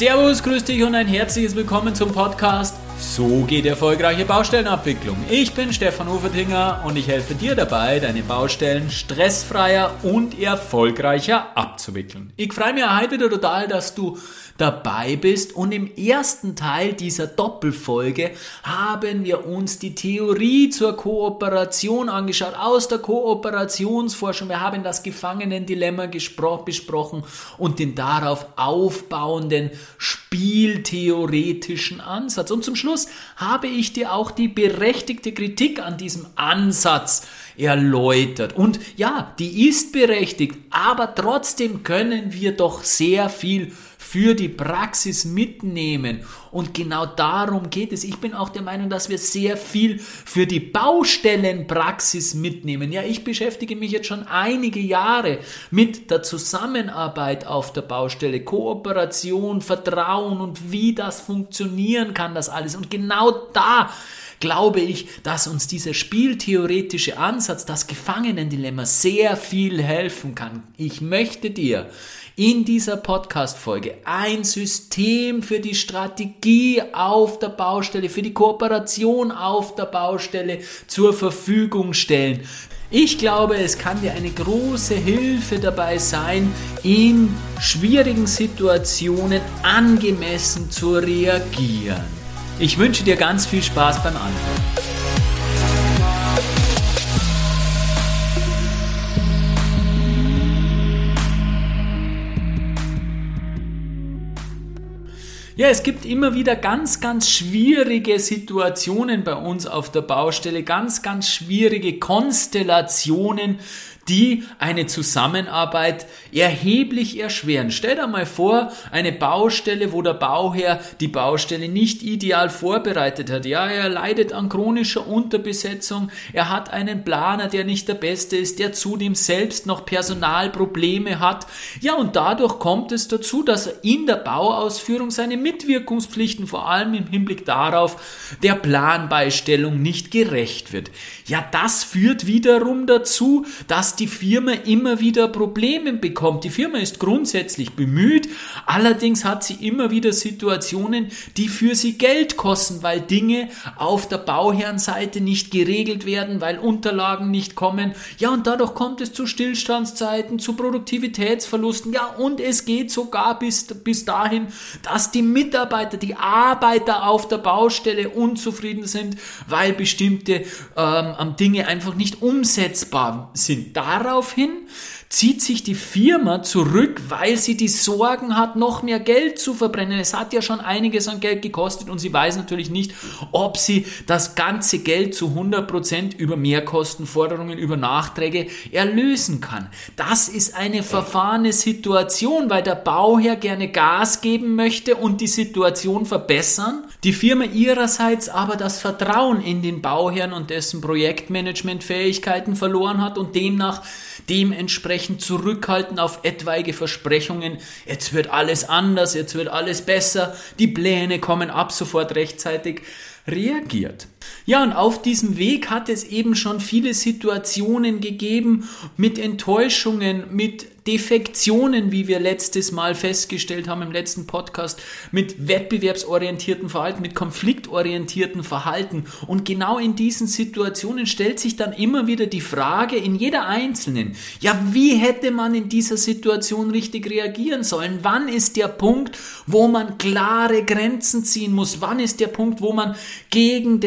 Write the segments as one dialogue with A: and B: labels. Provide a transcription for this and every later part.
A: Servus, grüß dich und ein herzliches Willkommen zum Podcast So geht erfolgreiche Baustellenabwicklung. Ich bin Stefan Hofertinger und ich helfe dir dabei, deine Baustellen stressfreier und erfolgreicher abzuwickeln. Ich freue mich heute total, dass du dabei bist. Und im ersten Teil dieser Doppelfolge haben wir uns die Theorie zur Kooperation angeschaut, aus der Kooperationsforschung. Wir haben das Gefangenendilemma besprochen und den darauf aufbauenden spieltheoretischen Ansatz. Und zum Schluss habe ich dir auch die berechtigte Kritik an diesem Ansatz erläutert. Und ja, die ist berechtigt, aber trotzdem können wir doch sehr viel für die Praxis mitnehmen. Und genau darum geht es. Ich bin auch der Meinung, dass wir sehr viel für die Baustellenpraxis mitnehmen. Ja, ich beschäftige mich jetzt schon einige Jahre mit der Zusammenarbeit auf der Baustelle, Kooperation, Vertrauen und wie das funktionieren kann, das alles. Und genau da glaube ich, dass uns dieser spieltheoretische Ansatz, das Gefangenendilemma, sehr viel helfen kann. Ich möchte dir in dieser Podcast-Folge ein System für die Strategie auf der Baustelle, für die Kooperation auf der Baustelle zur Verfügung stellen. Ich glaube, es kann dir eine große Hilfe dabei sein, in schwierigen Situationen angemessen zu reagieren. Ich wünsche dir ganz viel Spaß beim Anhören. Ja, es gibt immer wieder ganz, ganz schwierige Situationen bei uns auf der Baustelle, ganz, ganz schwierige Konstellationen, die eine Zusammenarbeit erheblich erschweren. Stell dir mal vor, eine Baustelle, wo der Bauherr die Baustelle nicht ideal vorbereitet hat. Ja, er leidet an chronischer Unterbesetzung, er hat einen Planer, der nicht der beste ist, der zudem selbst noch Personalprobleme hat. Ja, und dadurch kommt es dazu, dass er in der Bauausführung seine Mitwirkungspflichten, vor allem im Hinblick darauf, der Planbeistellung nicht gerecht wird. Ja, das führt wiederum dazu, dass die Firma immer wieder Probleme bekommt. Die Firma ist grundsätzlich bemüht, allerdings hat sie immer wieder Situationen, die für sie Geld kosten, weil Dinge auf der Bauherrenseite nicht geregelt werden, weil Unterlagen nicht kommen. Ja, und dadurch kommt es zu Stillstandszeiten, zu Produktivitätsverlusten. Ja, und es geht sogar bis, bis dahin, dass die Mitarbeiter, die Arbeiter auf der Baustelle unzufrieden sind, weil bestimmte ähm, Dinge einfach nicht umsetzbar sind. Da Daraufhin zieht sich die Firma zurück, weil sie die Sorgen hat, noch mehr Geld zu verbrennen. Es hat ja schon einiges an Geld gekostet und sie weiß natürlich nicht, ob sie das ganze Geld zu 100 Prozent über Mehrkostenforderungen, über Nachträge erlösen kann. Das ist eine verfahrene Situation, weil der Bauherr gerne Gas geben möchte und die Situation verbessern. Die Firma ihrerseits aber das Vertrauen in den Bauherrn und dessen Projektmanagementfähigkeiten verloren hat und demnach dementsprechend zurückhalten auf etwaige Versprechungen, jetzt wird alles anders, jetzt wird alles besser, die Pläne kommen ab sofort rechtzeitig, reagiert. Ja, und auf diesem Weg hat es eben schon viele Situationen gegeben mit Enttäuschungen, mit Defektionen, wie wir letztes Mal festgestellt haben im letzten Podcast, mit wettbewerbsorientierten Verhalten, mit konfliktorientierten Verhalten. Und genau in diesen Situationen stellt sich dann immer wieder die Frage in jeder einzelnen, ja, wie hätte man in dieser Situation richtig reagieren sollen? Wann ist der Punkt, wo man klare Grenzen ziehen muss? Wann ist der Punkt, wo man gegen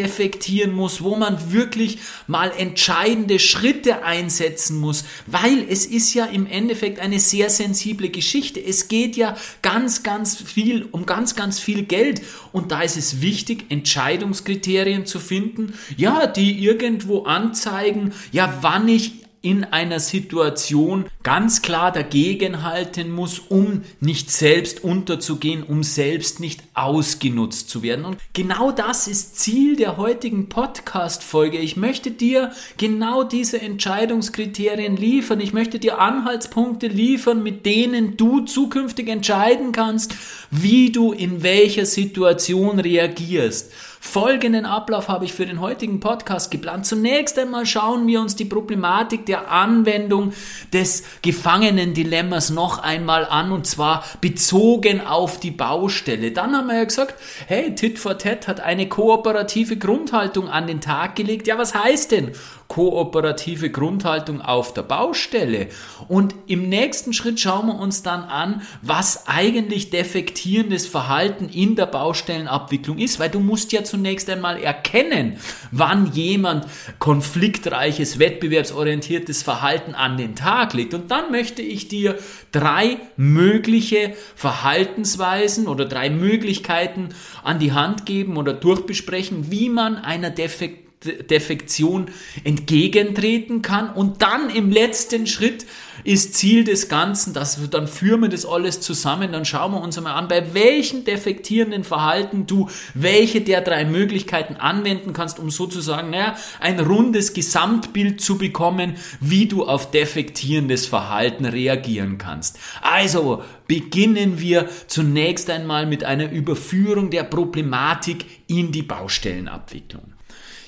A: defektieren muss, wo man wirklich mal entscheidende Schritte einsetzen muss? Weil es ist ja im Endeffekt eine sehr sensible Geschichte. Es geht ja ganz, ganz viel um ganz, ganz viel Geld. Und da ist es wichtig, Entscheidungskriterien zu finden, ja, die irgendwo anzeigen, ja, wann ich in einer Situation ganz klar dagegenhalten muss, um nicht selbst unterzugehen, um selbst nicht ausgenutzt zu werden. Und genau das ist Ziel der heutigen Podcast-Folge. Ich möchte dir genau diese Entscheidungskriterien liefern. Ich möchte dir Anhaltspunkte liefern, mit denen du zukünftig entscheiden kannst, wie du in welcher Situation reagierst. Folgenden Ablauf habe ich für den heutigen Podcast geplant. Zunächst einmal schauen wir uns die Problematik der Anwendung des Gefangenen-Dilemmas noch einmal an und zwar bezogen auf die Baustelle. Dann haben wir ja gesagt, hey, Tit for Tat hat eine kooperative Grundhaltung an den Tag gelegt. Ja, was heißt denn kooperative Grundhaltung auf der Baustelle? Und im nächsten Schritt schauen wir uns dann an, was eigentlich defektierendes Verhalten in der Baustellenabwicklung ist, weil du musst ja zunächst einmal erkennen, wann jemand konfliktreiches, wettbewerbsorientiertes Verhalten an den Tag legt. Und dann möchte ich dir drei mögliche Verhaltensweisen oder drei Möglichkeiten an die Hand geben oder durchbesprechen, wie man einer Defekt Defektion entgegentreten kann und dann im letzten Schritt ist Ziel des Ganzen, dass wir, dann führen wir das alles zusammen, dann schauen wir uns einmal an, bei welchen defektierenden Verhalten du welche der drei Möglichkeiten anwenden kannst, um sozusagen naja, ein rundes Gesamtbild zu bekommen, wie du auf defektierendes Verhalten reagieren kannst. Also beginnen wir zunächst einmal mit einer Überführung der Problematik in die Baustellenabwicklung.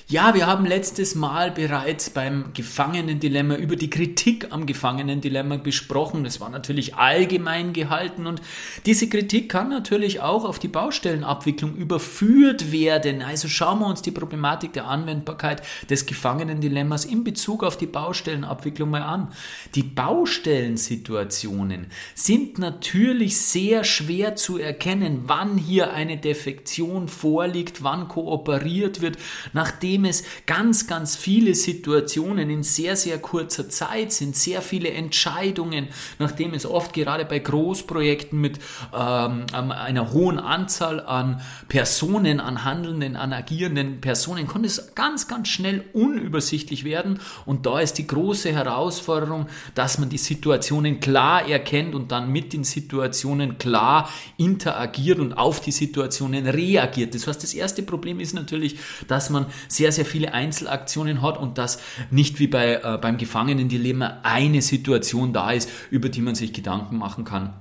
A: Ja, wir haben letztes Mal bereits beim Gefangenendilemma über die Kritik am Gefangenendilemma besprochen. Das war natürlich allgemein gehalten und diese Kritik kann natürlich auch auf die Baustellenabwicklung überführt werden. Also schauen wir uns die Problematik der Anwendbarkeit des Gefangenendilemmas in Bezug auf die Baustellenabwicklung mal an. Die Baustellensituationen sind natürlich sehr schwer zu erkennen, wann hier eine Defektion vorliegt, wann kooperiert wird, nachdem nachdem es ganz, ganz viele Situationen in sehr, sehr kurzer Zeit sind, sehr viele Entscheidungen, nachdem es oft gerade bei Großprojekten mit ähm, einer hohen Anzahl an Personen, an handelnden, an agierenden Personen, konnte es ganz, ganz schnell unübersichtlich werden. Und da ist die große Herausforderung, dass man die Situationen klar erkennt und dann mit den Situationen klar interagiert und auf die Situationen reagiert. Das heißt, das erste Problem ist natürlich, dass man sehr sehr, sehr viele Einzelaktionen hat und dass nicht wie bei, äh, beim Gefangenendilemma eine Situation da ist, über die man sich Gedanken machen kann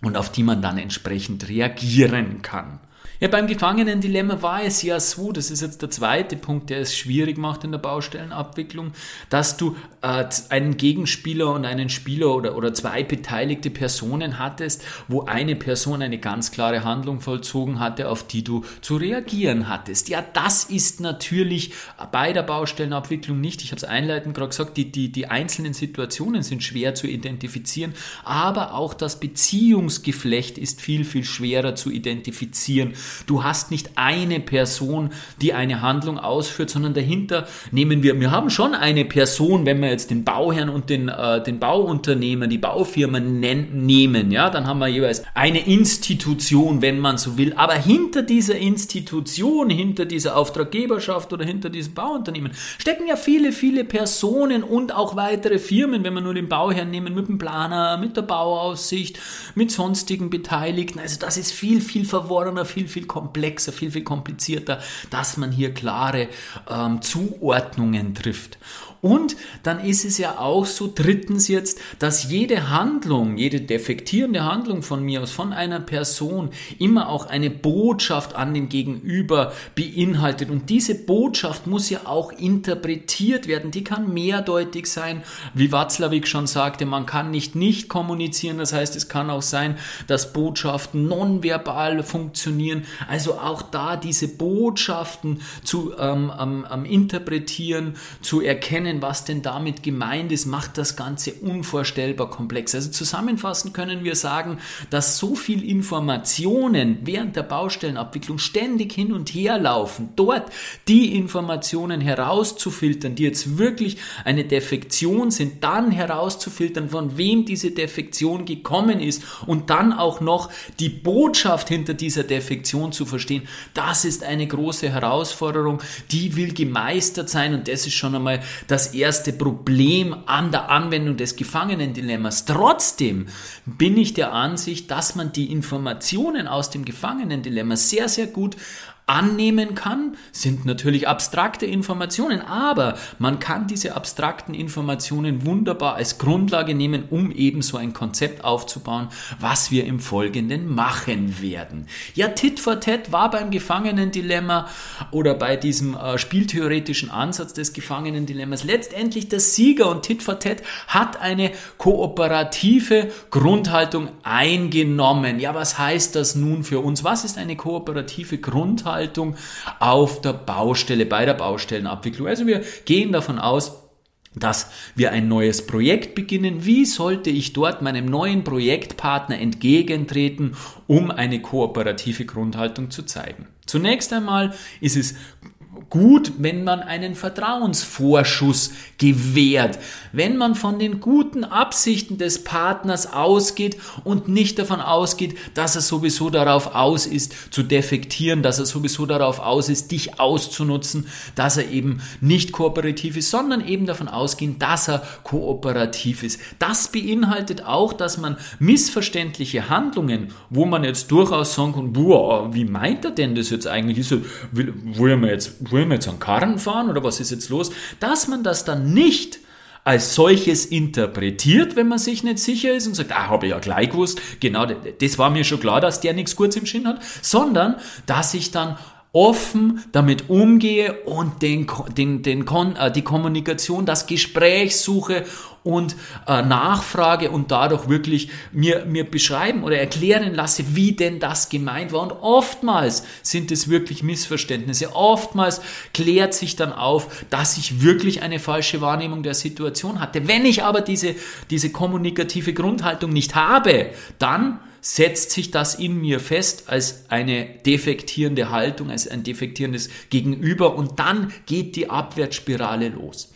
A: und auf die man dann entsprechend reagieren kann. Ja, beim Gefangenendilemma war es ja so, das ist jetzt der zweite Punkt, der es schwierig macht in der Baustellenabwicklung, dass du äh, einen Gegenspieler und einen Spieler oder, oder zwei beteiligte Personen hattest, wo eine Person eine ganz klare Handlung vollzogen hatte, auf die du zu reagieren hattest. Ja, das ist natürlich bei der Baustellenabwicklung nicht, ich habe es einleitend gerade gesagt, die, die, die einzelnen Situationen sind schwer zu identifizieren, aber auch das Beziehungsgeflecht ist viel, viel schwerer zu identifizieren Du hast nicht eine Person, die eine Handlung ausführt, sondern dahinter nehmen wir, wir haben schon eine Person, wenn wir jetzt den Bauherrn und den, äh, den Bauunternehmer, die Baufirma nehmen, ja, dann haben wir jeweils eine Institution, wenn man so will. Aber hinter dieser Institution, hinter dieser Auftraggeberschaft oder hinter diesem Bauunternehmen stecken ja viele, viele Personen und auch weitere Firmen, wenn wir nur den Bauherrn nehmen, mit dem Planer, mit der Bauaussicht, mit sonstigen Beteiligten. Also das ist viel, viel verworrener, viel, viel komplexer, viel, viel komplizierter, dass man hier klare ähm, Zuordnungen trifft. Und dann ist es ja auch so, drittens jetzt, dass jede Handlung, jede defektierende Handlung von mir aus, von einer Person, immer auch eine Botschaft an den Gegenüber beinhaltet. Und diese Botschaft muss ja auch interpretiert werden. Die kann mehrdeutig sein. Wie Watzlawick schon sagte, man kann nicht nicht kommunizieren. Das heißt, es kann auch sein, dass Botschaften nonverbal funktionieren. Also auch da diese Botschaften zu ähm, ähm, interpretieren, zu erkennen, erkennen, was denn damit gemeint ist, macht das Ganze unvorstellbar komplex. Also zusammenfassend können wir sagen, dass so viel Informationen während der Baustellenabwicklung ständig hin und her laufen, dort die Informationen herauszufiltern, die jetzt wirklich eine Defektion sind, dann herauszufiltern, von wem diese Defektion gekommen ist und dann auch noch die Botschaft hinter dieser Defektion zu verstehen, das ist eine große Herausforderung, die will gemeistert sein und das ist schon einmal das erste Problem an der Anwendung des Gefangenendilemmas. Trotzdem bin ich der Ansicht, dass man die Informationen aus dem Gefangenendilemma sehr, sehr gut annehmen kann, sind natürlich abstrakte Informationen, aber man kann diese abstrakten Informationen wunderbar als Grundlage nehmen, um eben so ein Konzept aufzubauen, was wir im Folgenden machen werden. Ja, Tit for Tat war beim Gefangenendilemma oder bei diesem äh, spieltheoretischen Ansatz des Gefangenendilemmas letztendlich der Sieger und Tit for Tat hat eine kooperative Grundhaltung eingenommen. Ja, was heißt das nun für uns? Was ist eine kooperative Grundhaltung? Buchhaltung auf der Baustelle, bei der Baustellenabwicklung. Also wir gehen davon aus, dass wir ein neues Projekt beginnen. Wie sollte ich dort meinem neuen Projektpartner entgegentreten, um eine kooperative Grundhaltung zu zeigen? Zunächst einmal ist es gut, wenn man einen Vertrauensvorschuss gewährt, wenn man von den guten Absichten des Partners ausgeht und nicht davon ausgeht, dass er sowieso darauf aus ist, zu defektieren, dass er sowieso darauf aus ist, dich auszunutzen, dass er eben nicht kooperativ ist, sondern eben davon ausgehen, dass er kooperativ ist. Das beinhaltet auch, dass man missverständliche Handlungen, wo man jetzt durchaus sagen kann, boah, wie meint er denn das jetzt eigentlich? Ist er, will, will er mir jetzt, wollen wir jetzt einen Karren fahren oder was ist jetzt los? Dass man das dann nicht als solches interpretiert, wenn man sich nicht sicher ist und sagt, ah, habe ich ja gleich gewusst, genau, das war mir schon klar, dass der nichts Gutes im Schinn hat, sondern dass ich dann offen damit umgehe und den, den, den, äh, die Kommunikation, das Gespräch suche und äh, nachfrage und dadurch wirklich mir, mir beschreiben oder erklären lasse, wie denn das gemeint war. Und oftmals sind es wirklich Missverständnisse. Oftmals klärt sich dann auf, dass ich wirklich eine falsche Wahrnehmung der Situation hatte. Wenn ich aber diese, diese kommunikative Grundhaltung nicht habe, dann setzt sich das in mir fest als eine defektierende Haltung, als ein defektierendes Gegenüber und dann geht die Abwärtsspirale los.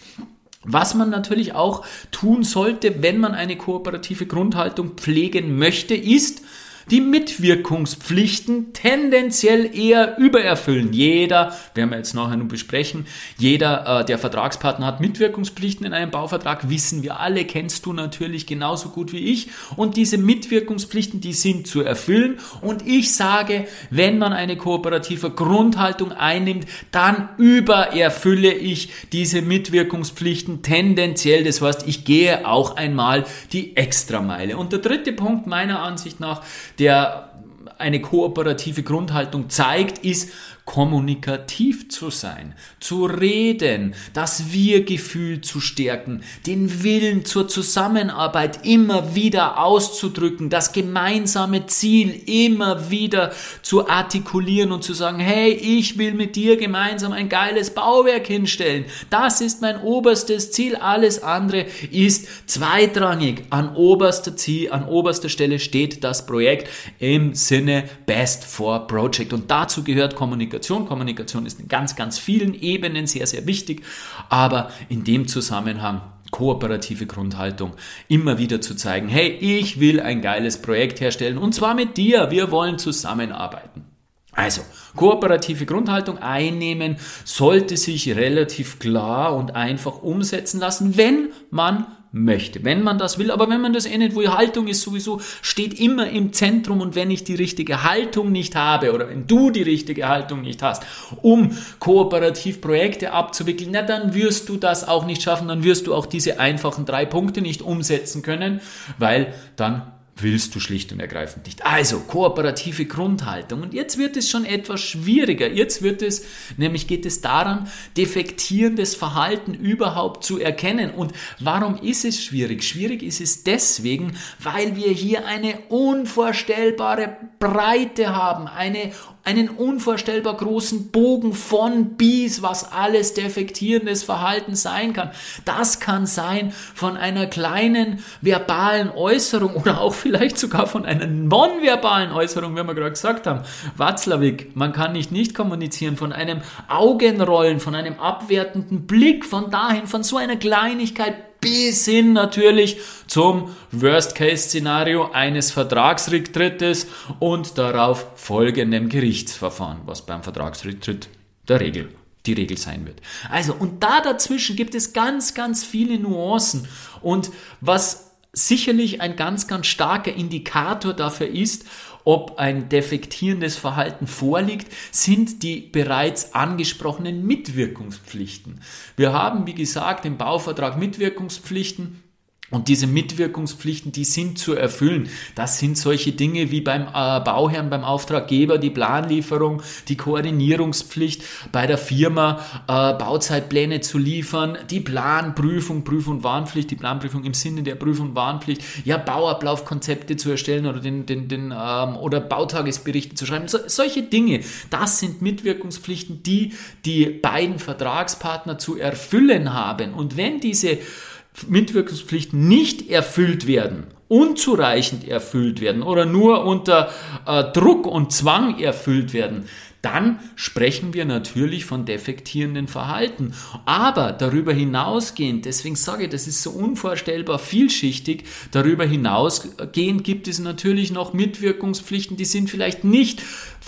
A: Was man natürlich auch tun sollte, wenn man eine kooperative Grundhaltung pflegen möchte, ist, die Mitwirkungspflichten tendenziell eher übererfüllen. Jeder, werden wir jetzt nachher nun besprechen, jeder, äh, der Vertragspartner hat Mitwirkungspflichten in einem Bauvertrag, wissen wir alle, kennst du natürlich genauso gut wie ich. Und diese Mitwirkungspflichten, die sind zu erfüllen. Und ich sage, wenn man eine kooperative Grundhaltung einnimmt, dann übererfülle ich diese Mitwirkungspflichten tendenziell. Das heißt, ich gehe auch einmal die Extrameile. Und der dritte Punkt meiner Ansicht nach, der eine kooperative Grundhaltung zeigt, ist kommunikativ zu sein, zu reden, das Wir-Gefühl zu stärken, den Willen zur Zusammenarbeit immer wieder auszudrücken, das gemeinsame Ziel immer wieder zu artikulieren und zu sagen, hey, ich will mit dir gemeinsam ein geiles Bauwerk hinstellen. Das ist mein oberstes Ziel. Alles andere ist zweitrangig. An oberster Ziel, an oberster Stelle steht das Projekt im Sinne Best for Project. Und dazu gehört Kommunikation Kommunikation. Kommunikation ist in ganz, ganz vielen Ebenen sehr, sehr wichtig, aber in dem Zusammenhang kooperative Grundhaltung, immer wieder zu zeigen, hey, ich will ein geiles Projekt herstellen und zwar mit dir, wir wollen zusammenarbeiten. Also, kooperative Grundhaltung einnehmen sollte sich relativ klar und einfach umsetzen lassen, wenn man möchte, wenn man das will. Aber wenn man das eh nicht will, Haltung ist sowieso, steht immer im Zentrum und wenn ich die richtige Haltung nicht habe oder wenn du die richtige Haltung nicht hast, um kooperativ Projekte abzuwickeln, na dann wirst du das auch nicht schaffen, dann wirst du auch diese einfachen drei Punkte nicht umsetzen können, weil dann willst du schlicht und ergreifend nicht. Also kooperative Grundhaltung. Und jetzt wird es schon etwas schwieriger. Jetzt wird es, nämlich geht es daran, defektierendes Verhalten überhaupt zu erkennen. Und warum ist es schwierig? Schwierig ist es deswegen, weil wir hier eine unvorstellbare Breite haben, eine einen unvorstellbar großen Bogen von bis, was alles defektierendes Verhalten sein kann. Das kann sein von einer kleinen verbalen Äußerung oder auch vielleicht sogar von einer nonverbalen Äußerung, wie wir gerade gesagt haben. Watzlawick, man kann nicht nicht kommunizieren, von einem Augenrollen, von einem abwertenden Blick, von dahin, von so einer Kleinigkeit bis hin natürlich zum Worst-Case-Szenario eines Vertragsrücktrittes und darauf folgendem Gerichtsverfahren, was beim Vertragsrücktritt der Regel die Regel sein wird. Also, und da dazwischen gibt es ganz, ganz viele Nuancen. Und was sicherlich ein ganz, ganz starker Indikator dafür ist, ob ein defektierendes Verhalten vorliegt, sind die bereits angesprochenen Mitwirkungspflichten. Wir haben, wie gesagt, im Bauvertrag Mitwirkungspflichten. Und diese Mitwirkungspflichten, die sind zu erfüllen. Das sind solche Dinge wie beim äh, Bauherrn, beim Auftraggeber, die Planlieferung, die Koordinierungspflicht bei der Firma, äh, Bauzeitpläne zu liefern, die Planprüfung, Prüf- und Warnpflicht, die Planprüfung im Sinne der Prüf- und Warnpflicht, ja, Bauablaufkonzepte zu erstellen oder den, den, den ähm, oder Bautagesberichte zu schreiben. So, solche Dinge, das sind Mitwirkungspflichten, die die beiden Vertragspartner zu erfüllen haben. Und wenn diese Mitwirkungspflichten nicht erfüllt werden, unzureichend erfüllt werden oder nur unter äh, Druck und Zwang erfüllt werden, dann sprechen wir natürlich von defektierenden Verhalten. Aber darüber hinausgehend, deswegen sage ich, das ist so unvorstellbar vielschichtig, darüber hinausgehend gibt es natürlich noch Mitwirkungspflichten, die sind vielleicht nicht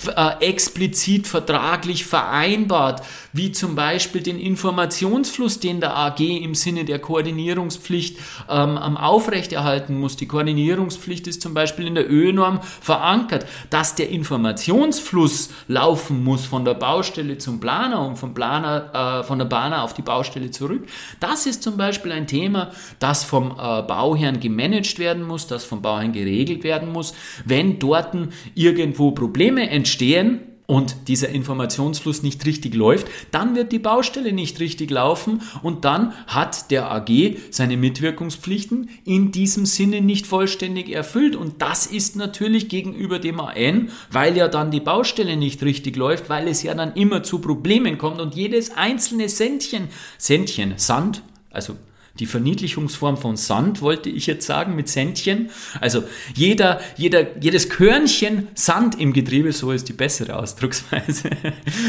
A: äh, explizit vertraglich vereinbart, wie zum Beispiel den Informationsfluss, den der AG im Sinne der Koordinierungspflicht ähm, aufrechterhalten muss. Die Koordinierungspflicht ist zum Beispiel in der ÖNorm verankert, dass der Informationsfluss laufen muss von der Baustelle zum Planer und vom Planer, äh, von der Planer auf die Baustelle zurück. Das ist zum Beispiel ein Thema, das vom äh, Bauherrn gemanagt werden muss, das vom Bauherrn geregelt werden muss. Wenn dort irgendwo Probleme entstehen, entstehen und dieser Informationsfluss nicht richtig läuft, dann wird die Baustelle nicht richtig laufen und dann hat der AG seine Mitwirkungspflichten in diesem Sinne nicht vollständig erfüllt. Und das ist natürlich gegenüber dem AN, weil ja dann die Baustelle nicht richtig läuft, weil es ja dann immer zu Problemen kommt und jedes einzelne Centchen, Centchen, Sand, also die Verniedlichungsform von Sand, wollte ich jetzt sagen, mit Centchen. Also jeder, jeder, jedes Körnchen Sand im Getriebe, so ist die bessere Ausdrucksweise.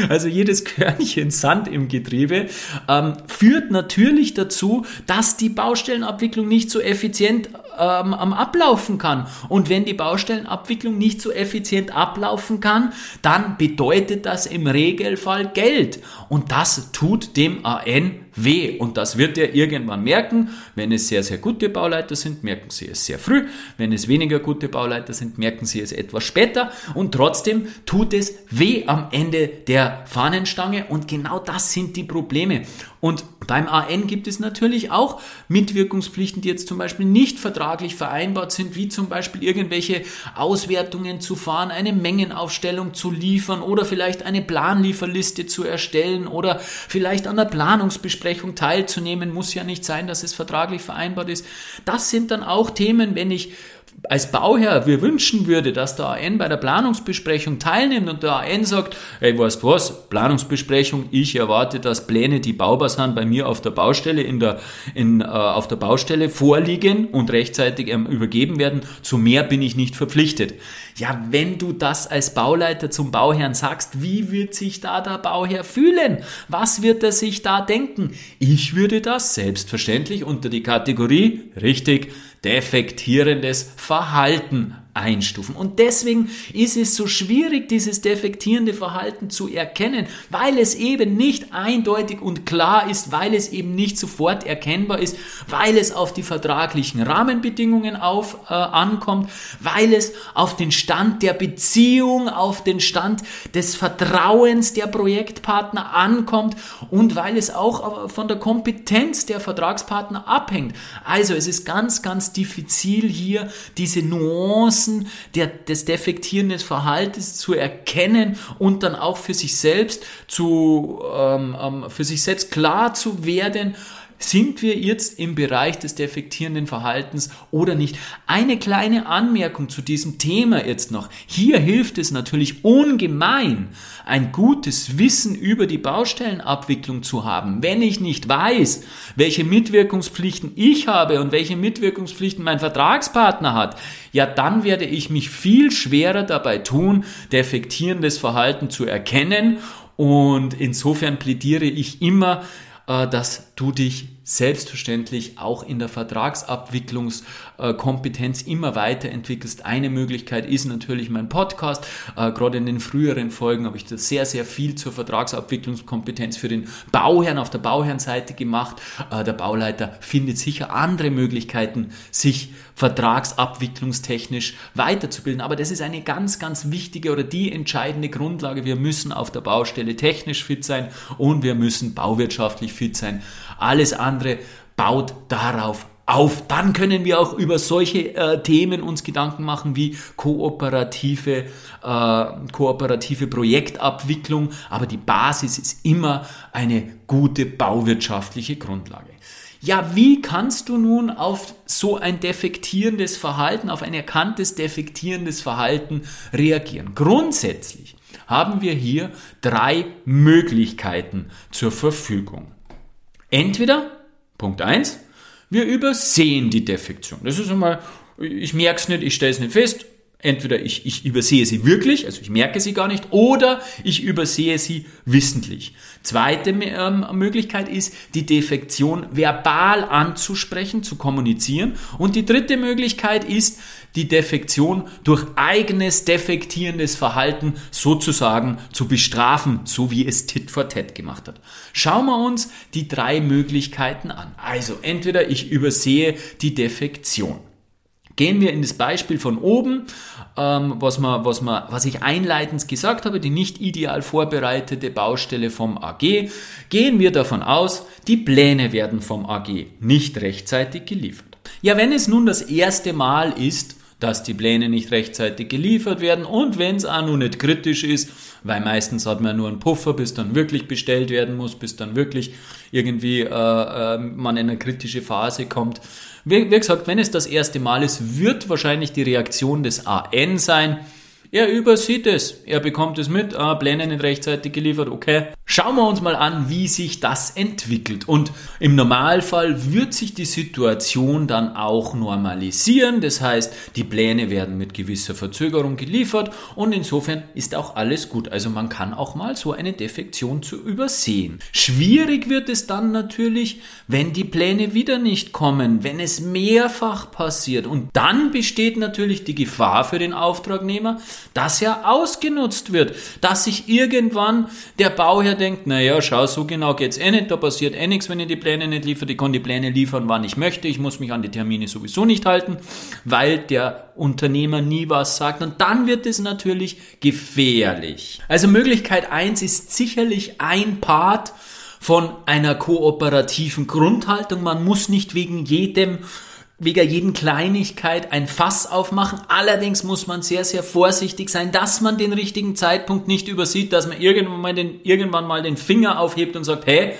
A: Also jedes Körnchen Sand im Getriebe ähm, führt natürlich dazu, dass die Baustellenabwicklung nicht so effizient ähm, am Ablaufen kann. Und wenn die Baustellenabwicklung nicht so effizient ablaufen kann, dann bedeutet das im Regelfall Geld. Und das tut dem AN weh. Und das wird er irgendwann merken. Wenn es sehr, sehr gute Bauleiter sind, merken sie es sehr früh. Wenn es weniger gute Bauleiter sind, merken sie es etwas später. Und trotzdem tut es weh am Ende der Fahnenstange. Und genau das sind die Probleme. Und beim AN gibt es natürlich auch Mitwirkungspflichten, die jetzt zum Beispiel nicht vertraglich vereinbart sind, wie zum Beispiel irgendwelche Auswertungen zu fahren, eine Mengenaufstellung zu liefern oder vielleicht eine Planlieferliste zu erstellen oder vielleicht an der Planungsbesprechung teilzunehmen. Muss ja nicht sein, dass es vertraglich vereinbart ist. Das sind dann auch Themen, wenn ich als Bauherr wir wünschen würde, dass der AN bei der Planungsbesprechung teilnimmt und der AN sagt, hey, weißt du was, Planungsbesprechung, ich erwarte, dass Pläne, die baubar sind, bei mir auf der Baustelle, in der, in, äh, auf der Baustelle vorliegen und rechtzeitig ähm, übergeben werden. Zu mehr bin ich nicht verpflichtet. Ja, wenn du das als Bauleiter zum Bauherrn sagst, wie wird sich da der Bauherr fühlen? Was wird er sich da denken? Ich würde das selbstverständlich unter die Kategorie, richtig, defektierendes Verhalten einstufen. Und deswegen ist es so schwierig, dieses defektierende Verhalten zu erkennen, weil es eben nicht eindeutig und klar ist, weil es eben nicht sofort erkennbar ist, weil es auf die vertraglichen Rahmenbedingungen auf, äh, ankommt, weil es auf den Stand der Beziehung, auf den Stand des Vertrauens der Projektpartner ankommt und weil es auch von der Kompetenz der Vertragspartner abhängt. Also es ist ganz, ganz diffizil hier diese Nuance Nuancen der, des defektierenden Verhaltens zu erkennen und dann auch für sich selbst zu, ähm, ähm, für sich selbst klar zu werden, sind wir jetzt im Bereich des defektierenden Verhaltens oder nicht? Eine kleine Anmerkung zu diesem Thema jetzt noch. Hier hilft es natürlich ungemein, ein gutes Wissen über die Baustellenabwicklung zu haben. Wenn ich nicht weiß, welche Mitwirkungspflichten ich habe und welche Mitwirkungspflichten mein Vertragspartner hat, ja, dann werde ich mich viel schwerer dabei tun, defektierendes Verhalten zu erkennen und insofern plädiere ich immer äh, dass du dich selbstverständlich auch in der Vertragsabwicklungskompetenz immer weiterentwickelst. Eine Möglichkeit ist natürlich mein Podcast. Äh, gerade in den früheren Folgen habe ich da sehr, sehr viel zur Vertragsabwicklungskompetenz für den Bauherrn auf der Bauherrnseite gemacht. Äh, der Bauleiter findet sicher andere Möglichkeiten, sich vertragsabwicklungstechnisch weiterzubilden. Aber das ist eine ganz, ganz wichtige oder die entscheidende Grundlage. Wir müssen auf der Baustelle technisch fit sein und wir müssen bauwirtschaftlich fit sein. Alles andere baut darauf auf. Dann können wir auch über solche äh, Themen uns Gedanken machen wie kooperative, äh, kooperative Projektabwicklung. Aber die Basis ist immer eine gute bauwirtschaftliche Grundlage. Ja, wie kannst du nun auf so ein defektierendes Verhalten, auf ein erkanntes defektierendes Verhalten reagieren? Grundsätzlich haben wir hier drei Möglichkeiten zur Verfügung. Entweder, Punkt 1, wir übersehen die Defektion. Das ist einmal, ich merke es nicht, ich stelle es nicht fest. Entweder ich, ich übersehe sie wirklich, also ich merke sie gar nicht, oder ich übersehe sie wissentlich. Zweite ähm, Möglichkeit ist, die Defektion verbal anzusprechen, zu kommunizieren. Und die dritte Möglichkeit ist, die Defektion durch eigenes defektierendes Verhalten sozusagen zu bestrafen, so wie es Tit for Tat gemacht hat. Schauen wir uns die drei Möglichkeiten an. Also entweder ich übersehe die Defektion. Gehen wir in das Beispiel von oben, ähm, was, man, was, man, was ich einleitend gesagt habe, die nicht ideal vorbereitete Baustelle vom AG. Gehen wir davon aus, die Pläne werden vom AG nicht rechtzeitig geliefert. Ja, wenn es nun das erste Mal ist, dass die Pläne nicht rechtzeitig geliefert werden und wenn es auch nur nicht kritisch ist, weil meistens hat man nur einen Puffer, bis dann wirklich bestellt werden muss, bis dann wirklich irgendwie äh, äh, man in eine kritische Phase kommt. Wie, wie gesagt, wenn es das erste Mal ist, wird wahrscheinlich die Reaktion des AN sein, er übersieht es. Er bekommt es mit. Ah, Pläne nicht rechtzeitig geliefert. Okay. Schauen wir uns mal an, wie sich das entwickelt. Und im Normalfall wird sich die Situation dann auch normalisieren. Das heißt, die Pläne werden mit gewisser Verzögerung geliefert und insofern ist auch alles gut. Also man kann auch mal so eine Defektion zu übersehen. Schwierig wird es dann natürlich, wenn die Pläne wieder nicht kommen, wenn es mehrfach passiert. Und dann besteht natürlich die Gefahr für den Auftragnehmer, dass ja ausgenutzt wird, dass sich irgendwann der Bauherr denkt, naja, schau, so genau geht's eh nicht, da passiert eh nichts, wenn ich die Pläne nicht liefere, ich kann die Pläne liefern, wann ich möchte, ich muss mich an die Termine sowieso nicht halten, weil der Unternehmer nie was sagt und dann wird es natürlich gefährlich. Also Möglichkeit eins ist sicherlich ein Part von einer kooperativen Grundhaltung, man muss nicht wegen jedem wegen jeden Kleinigkeit ein Fass aufmachen. Allerdings muss man sehr, sehr vorsichtig sein, dass man den richtigen Zeitpunkt nicht übersieht, dass man irgendwann mal den, irgendwann mal den Finger aufhebt und sagt, hey,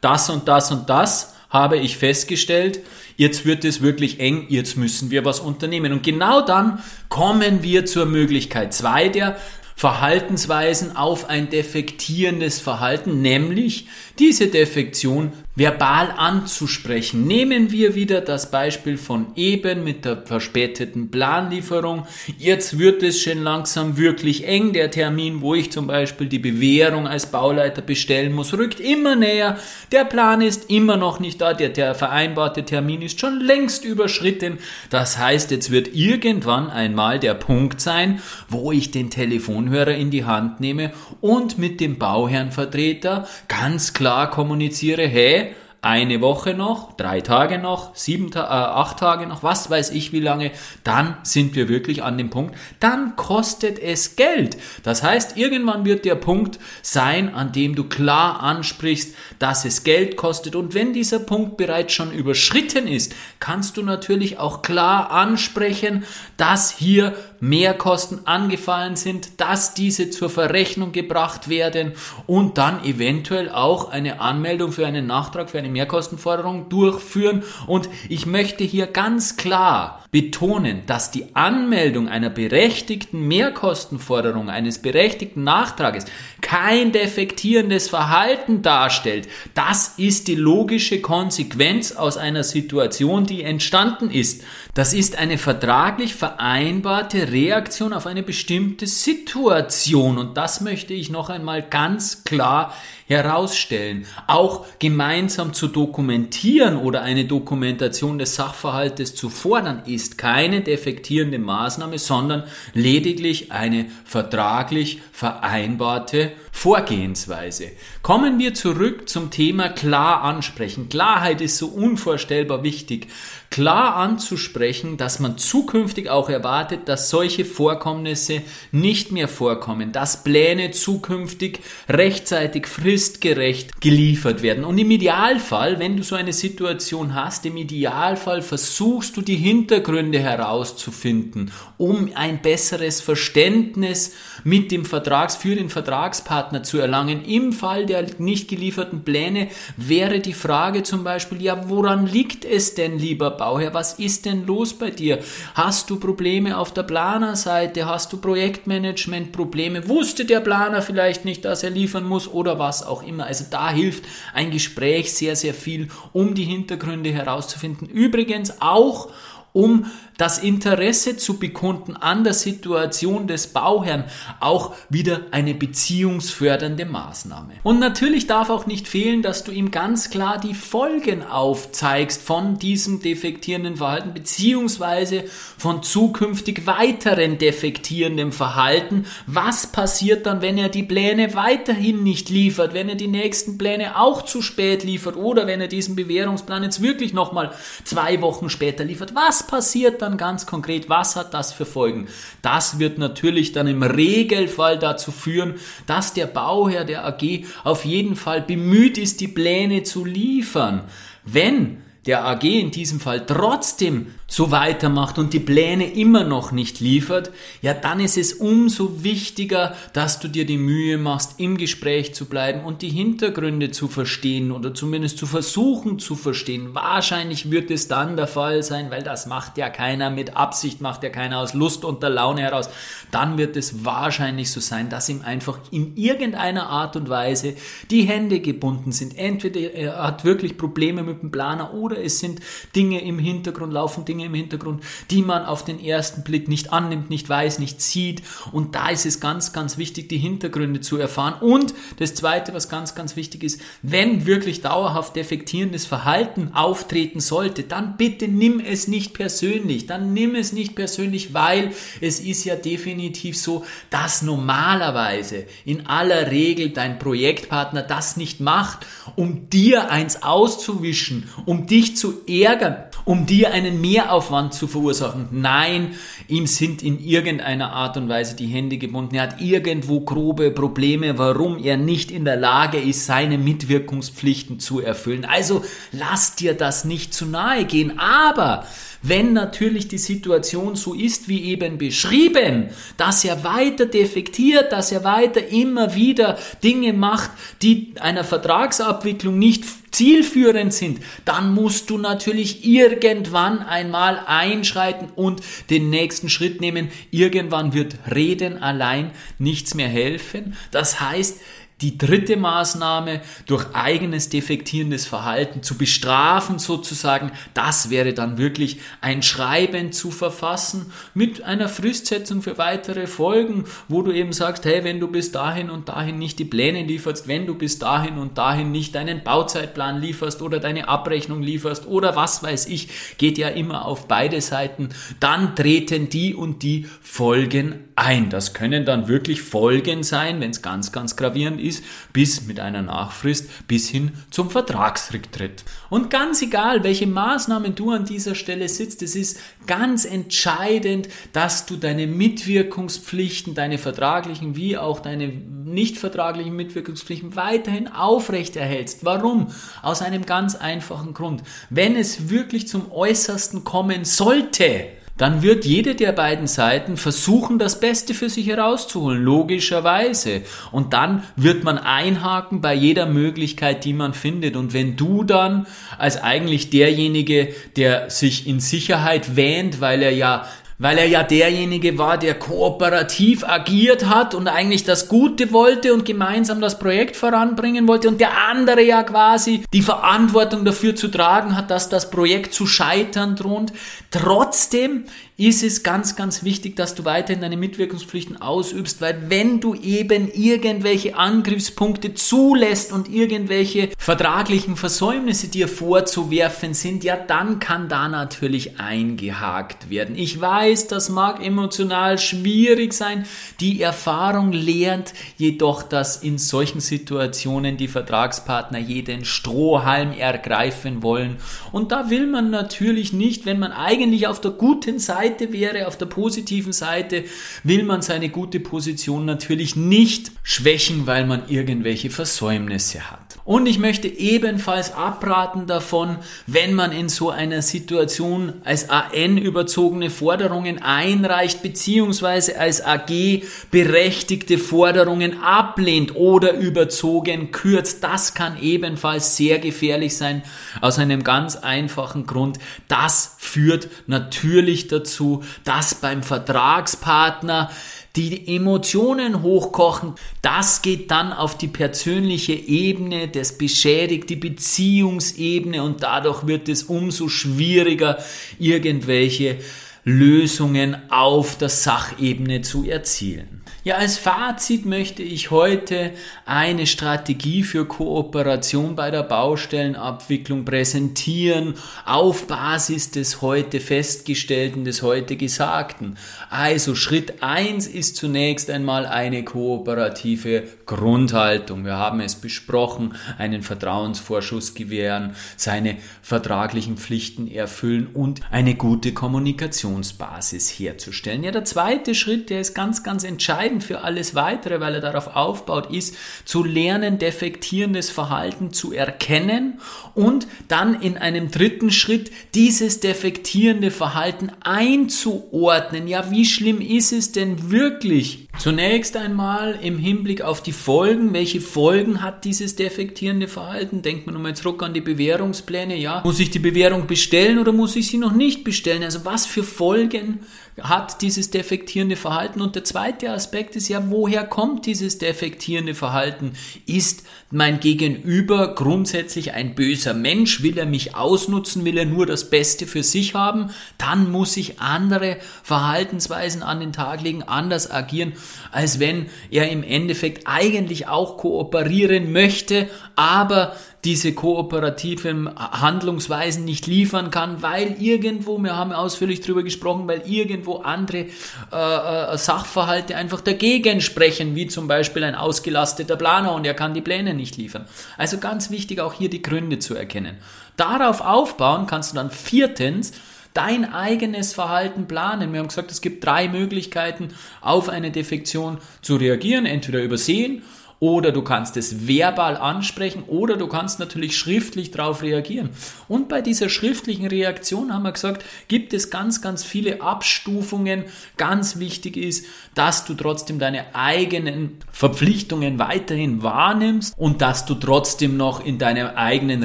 A: das und das und das habe ich festgestellt. Jetzt wird es wirklich eng, jetzt müssen wir was unternehmen. Und genau dann kommen wir zur Möglichkeit zwei der Verhaltensweisen auf ein defektierendes Verhalten, nämlich diese Defektion verbal anzusprechen. Nehmen wir wieder das Beispiel von eben mit der verspäteten Planlieferung. Jetzt wird es schon langsam wirklich eng. Der Termin, wo ich zum Beispiel die Bewährung als Bauleiter bestellen muss, rückt immer näher. Der Plan ist immer noch nicht da. Der, der vereinbarte Termin ist schon längst überschritten. Das heißt, jetzt wird irgendwann einmal der Punkt sein, wo ich den Telefonhörer in die Hand nehme und mit dem Bauherrnvertreter ganz klar kommuniziere, hey, eine Woche noch, drei Tage noch, sieben, äh, acht Tage noch, was weiß ich wie lange, dann sind wir wirklich an dem Punkt, dann kostet es Geld. Das heißt, irgendwann wird der Punkt sein, an dem du klar ansprichst, dass es Geld kostet. Und wenn dieser Punkt bereits schon überschritten ist, kannst du natürlich auch klar ansprechen, dass hier Mehrkosten angefallen sind, dass diese zur Verrechnung gebracht werden und dann eventuell auch eine Anmeldung für einen Nachtrag für eine Mehrkostenforderung durchführen. Und ich möchte hier ganz klar betonen, dass die Anmeldung einer berechtigten Mehrkostenforderung, eines berechtigten Nachtrages kein defektierendes Verhalten darstellt. Das ist die logische Konsequenz aus einer Situation, die entstanden ist. Das ist eine vertraglich vereinbarte Reaktion auf eine bestimmte Situation. Und das möchte ich noch einmal ganz klar herausstellen. Auch gemeinsam zu dokumentieren oder eine Dokumentation des Sachverhaltes zu fordern, ist keine defektierende Maßnahme, sondern lediglich eine vertraglich vereinbarte Vorgehensweise. Kommen wir zurück zum Thema klar ansprechen. Klarheit ist so unvorstellbar wichtig. Klar anzusprechen, dass man zukünftig auch erwartet, dass solche Vorkommnisse nicht mehr vorkommen, dass Pläne zukünftig rechtzeitig fristgerecht geliefert werden. Und im Idealfall, wenn du so eine Situation hast, im Idealfall versuchst du die Hintergründe herauszufinden, um ein besseres Verständnis mit dem Vertrags, für den Vertragspartner zu erlangen. Im Fall der nicht gelieferten Pläne wäre die Frage zum Beispiel, ja, woran liegt es denn, lieber Bauherr, was ist denn los bei dir? Hast du Probleme auf der Planerseite? Hast du Projektmanagement-Probleme? Wusste der Planer vielleicht nicht, dass er liefern muss oder was auch immer? Also da hilft ein Gespräch sehr, sehr viel, um die Hintergründe herauszufinden. Übrigens auch, um das Interesse zu bekunden an der Situation des Bauherrn auch wieder eine beziehungsfördernde Maßnahme. Und natürlich darf auch nicht fehlen, dass du ihm ganz klar die Folgen aufzeigst von diesem defektierenden Verhalten beziehungsweise von zukünftig weiteren defektierendem Verhalten. Was passiert dann, wenn er die Pläne weiterhin nicht liefert, wenn er die nächsten Pläne auch zu spät liefert oder wenn er diesen Bewährungsplan jetzt wirklich nochmal zwei Wochen später liefert? Was passiert dann? Dann ganz konkret, was hat das für Folgen? Das wird natürlich dann im Regelfall dazu führen, dass der Bauherr der AG auf jeden Fall bemüht ist, die Pläne zu liefern. Wenn der AG in diesem Fall trotzdem so weitermacht und die Pläne immer noch nicht liefert, ja, dann ist es umso wichtiger, dass du dir die Mühe machst, im Gespräch zu bleiben und die Hintergründe zu verstehen oder zumindest zu versuchen zu verstehen. Wahrscheinlich wird es dann der Fall sein, weil das macht ja keiner mit Absicht, macht ja keiner aus Lust und der Laune heraus. Dann wird es wahrscheinlich so sein, dass ihm einfach in irgendeiner Art und Weise die Hände gebunden sind. Entweder er hat wirklich Probleme mit dem Planer oder es sind Dinge im Hintergrund, laufen Dinge Dinge im Hintergrund, die man auf den ersten Blick nicht annimmt, nicht weiß, nicht sieht. Und da ist es ganz, ganz wichtig, die Hintergründe zu erfahren. Und das Zweite, was ganz, ganz wichtig ist, wenn wirklich dauerhaft defektierendes Verhalten auftreten sollte, dann bitte nimm es nicht persönlich. Dann nimm es nicht persönlich, weil es ist ja definitiv so, dass normalerweise in aller Regel dein Projektpartner das nicht macht, um dir eins auszuwischen, um dich zu ärgern, um dir einen Mehraufwand zu verursachen. Nein, ihm sind in irgendeiner Art und Weise die Hände gebunden. Er hat irgendwo grobe Probleme, warum er nicht in der Lage ist, seine Mitwirkungspflichten zu erfüllen. Also lass dir das nicht zu nahe gehen. Aber wenn natürlich die Situation so ist, wie eben beschrieben, dass er weiter defektiert, dass er weiter immer wieder Dinge macht, die einer Vertragsabwicklung nicht zielführend sind, dann musst du natürlich irgendwann einmal einschreiten und den nächsten Schritt nehmen. Irgendwann wird Reden allein nichts mehr helfen. Das heißt, die dritte Maßnahme, durch eigenes defektierendes Verhalten zu bestrafen sozusagen, das wäre dann wirklich ein Schreiben zu verfassen mit einer Fristsetzung für weitere Folgen, wo du eben sagst, hey, wenn du bis dahin und dahin nicht die Pläne lieferst, wenn du bis dahin und dahin nicht deinen Bauzeitplan lieferst oder deine Abrechnung lieferst oder was weiß ich, geht ja immer auf beide Seiten, dann treten die und die Folgen ein. Das können dann wirklich Folgen sein, wenn es ganz, ganz gravierend ist, bis mit einer Nachfrist bis hin zum Vertragsrücktritt. Und ganz egal, welche Maßnahmen du an dieser Stelle sitzt, es ist ganz entscheidend, dass du deine Mitwirkungspflichten, deine vertraglichen wie auch deine nicht vertraglichen Mitwirkungspflichten weiterhin aufrechterhältst. Warum? Aus einem ganz einfachen Grund. Wenn es wirklich zum Äußersten kommen sollte, dann wird jede der beiden Seiten versuchen, das Beste für sich herauszuholen, logischerweise. Und dann wird man einhaken bei jeder Möglichkeit, die man findet. Und wenn du dann als eigentlich derjenige, der sich in Sicherheit wähnt, weil er ja weil er ja derjenige war, der kooperativ agiert hat und eigentlich das Gute wollte und gemeinsam das Projekt voranbringen wollte und der andere ja quasi die Verantwortung dafür zu tragen hat, dass das Projekt zu scheitern droht. Trotzdem ist es ganz, ganz wichtig, dass du weiterhin deine Mitwirkungspflichten ausübst, weil wenn du eben irgendwelche Angriffspunkte zulässt und irgendwelche vertraglichen Versäumnisse dir vorzuwerfen sind, ja, dann kann da natürlich eingehakt werden. Ich weiß, das mag emotional schwierig sein. Die Erfahrung lernt jedoch, dass in solchen Situationen die Vertragspartner jeden Strohhalm ergreifen wollen. Und da will man natürlich nicht, wenn man eigentlich auf der guten Seite Seite wäre, auf der positiven Seite will man seine gute Position natürlich nicht schwächen, weil man irgendwelche Versäumnisse hat. Und ich möchte ebenfalls abraten davon, wenn man in so einer Situation als AN überzogene Forderungen einreicht, beziehungsweise als AG berechtigte Forderungen ablehnt oder überzogen kürzt. Das kann ebenfalls sehr gefährlich sein, aus einem ganz einfachen Grund. Das führt natürlich dazu, dass beim Vertragspartner die Emotionen hochkochen, das geht dann auf die persönliche Ebene, das beschädigt die Beziehungsebene und dadurch wird es umso schwieriger, irgendwelche Lösungen auf der Sachebene zu erzielen. Ja, als Fazit möchte ich heute eine Strategie für Kooperation bei der Baustellenabwicklung präsentieren auf Basis des heute festgestellten, des heute Gesagten. Also Schritt eins ist zunächst einmal eine kooperative Grundhaltung. Wir haben es besprochen, einen Vertrauensvorschuss gewähren, seine vertraglichen Pflichten erfüllen und eine gute Kommunikationsbasis herzustellen. Ja, der zweite Schritt, der ist ganz, ganz entscheidend entscheidend für alles weitere, weil er darauf aufbaut, ist zu lernen, defektierendes Verhalten zu erkennen und dann in einem dritten Schritt dieses defektierende Verhalten einzuordnen. Ja, wie schlimm ist es denn wirklich? Zunächst einmal im Hinblick auf die Folgen. Welche Folgen hat dieses defektierende Verhalten? Denkt man nochmal zurück an die Bewährungspläne. Ja, muss ich die Bewährung bestellen oder muss ich sie noch nicht bestellen? Also was für Folgen hat dieses defektierende Verhalten? Und der zweite Aspekt ist ja, woher kommt dieses defektierende Verhalten? Ist mein Gegenüber grundsätzlich ein böser Mensch? Will er mich ausnutzen? Will er nur das Beste für sich haben? Dann muss ich andere Verhaltensweisen an den Tag legen, anders agieren, als wenn er im Endeffekt eigentlich auch kooperieren möchte, aber diese kooperativen Handlungsweisen nicht liefern kann, weil irgendwo, wir haben ausführlich darüber gesprochen, weil irgendwo andere äh, äh, Sachverhalte einfach dagegen sprechen, wie zum Beispiel ein ausgelasteter Planer und er kann die Pläne nicht liefern. Also ganz wichtig auch hier die Gründe zu erkennen. Darauf aufbauen kannst du dann viertens dein eigenes Verhalten planen. Wir haben gesagt, es gibt drei Möglichkeiten, auf eine Defektion zu reagieren. Entweder übersehen, oder du kannst es verbal ansprechen oder du kannst natürlich schriftlich darauf reagieren. Und bei dieser schriftlichen Reaktion haben wir gesagt, gibt es ganz, ganz viele Abstufungen. Ganz wichtig ist, dass du trotzdem deine eigenen Verpflichtungen weiterhin wahrnimmst und dass du trotzdem noch in deiner eigenen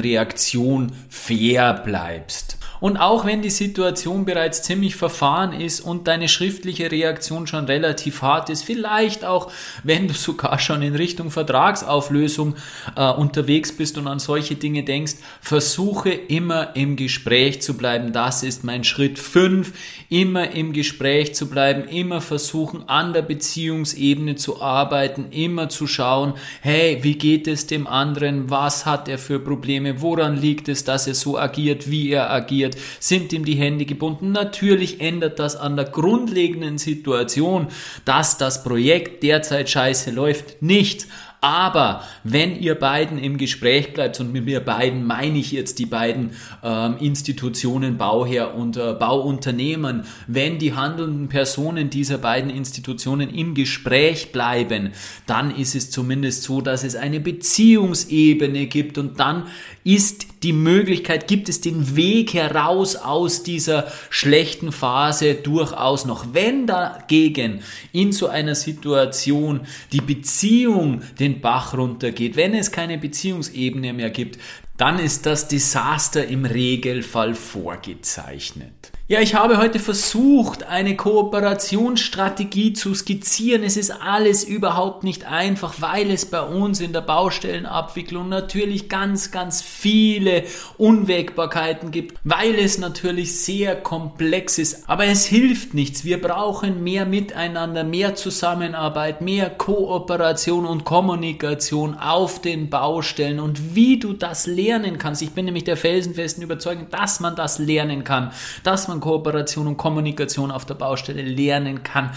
A: Reaktion fair bleibst. Und auch wenn die Situation bereits ziemlich verfahren ist und deine schriftliche Reaktion schon relativ hart ist, vielleicht auch, wenn du sogar schon in Richtung Vertragsauflösung äh, unterwegs bist und an solche Dinge denkst, versuche immer im Gespräch zu bleiben. Das ist mein Schritt 5. Immer im Gespräch zu bleiben, immer versuchen, an der Beziehungsebene zu arbeiten, immer zu schauen, hey, wie geht es dem anderen? Was hat er für Probleme? Woran liegt es, dass er so agiert, wie er agiert? Passiert, sind ihm die Hände gebunden. Natürlich ändert das an der grundlegenden Situation, dass das Projekt derzeit scheiße läuft, nichts. Aber wenn ihr beiden im Gespräch bleibt, und mit mir beiden meine ich jetzt die beiden ähm, Institutionen, Bauherr und äh, Bauunternehmen, wenn die handelnden Personen dieser beiden Institutionen im Gespräch bleiben, dann ist es zumindest so, dass es eine Beziehungsebene gibt und dann ist die Möglichkeit, gibt es den Weg heraus aus dieser schlechten Phase durchaus noch. Wenn dagegen in so einer Situation die Beziehung den Bach runtergeht, wenn es keine Beziehungsebene mehr gibt, dann ist das Desaster im Regelfall vorgezeichnet. Ja, ich habe heute versucht, eine Kooperationsstrategie zu skizzieren. Es ist alles überhaupt nicht einfach, weil es bei uns in der Baustellenabwicklung natürlich ganz, ganz viele Unwägbarkeiten gibt, weil es natürlich sehr komplex ist. Aber es hilft nichts. Wir brauchen mehr Miteinander, mehr Zusammenarbeit, mehr Kooperation und Kommunikation auf den Baustellen. Und wie du das lernen kannst, ich bin nämlich der felsenfesten Überzeugung, dass man das lernen kann, dass man Kooperation und Kommunikation auf der Baustelle lernen kann.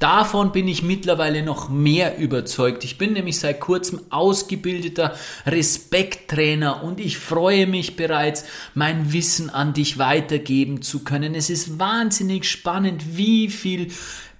A: Davon bin ich mittlerweile noch mehr überzeugt. Ich bin nämlich seit kurzem ausgebildeter Respekttrainer und ich freue mich bereits, mein Wissen an dich weitergeben zu können. Es ist wahnsinnig spannend, wie viel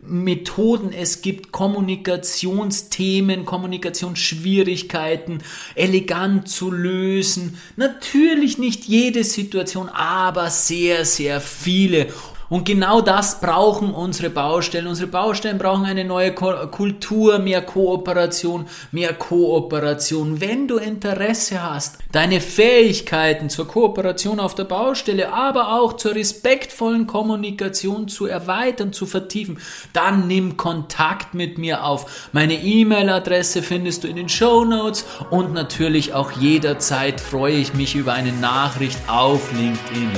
A: Methoden es gibt, Kommunikationsthemen, Kommunikationsschwierigkeiten elegant zu lösen. Natürlich nicht jede Situation, aber sehr, sehr viele. Und genau das brauchen unsere Baustellen. Unsere Baustellen brauchen eine neue Kultur, mehr Kooperation, mehr Kooperation. Wenn du Interesse hast, deine Fähigkeiten zur Kooperation auf der Baustelle, aber auch zur respektvollen Kommunikation zu erweitern, zu vertiefen, dann nimm Kontakt mit mir auf. Meine E-Mail-Adresse findest du in den Show Notes und natürlich auch jederzeit freue ich mich über eine Nachricht auf LinkedIn.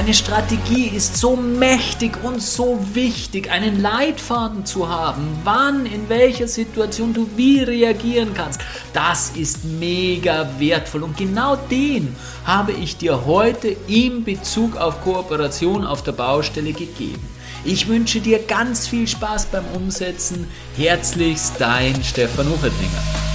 A: Eine Strategie ist so mächtig und so wichtig, einen Leitfaden zu haben, wann, in welcher Situation du wie reagieren kannst. Das ist mega wertvoll und genau den habe ich dir heute in Bezug auf Kooperation auf der Baustelle gegeben. Ich wünsche dir ganz viel Spaß beim Umsetzen. Herzlichst dein Stefan Ufertinger.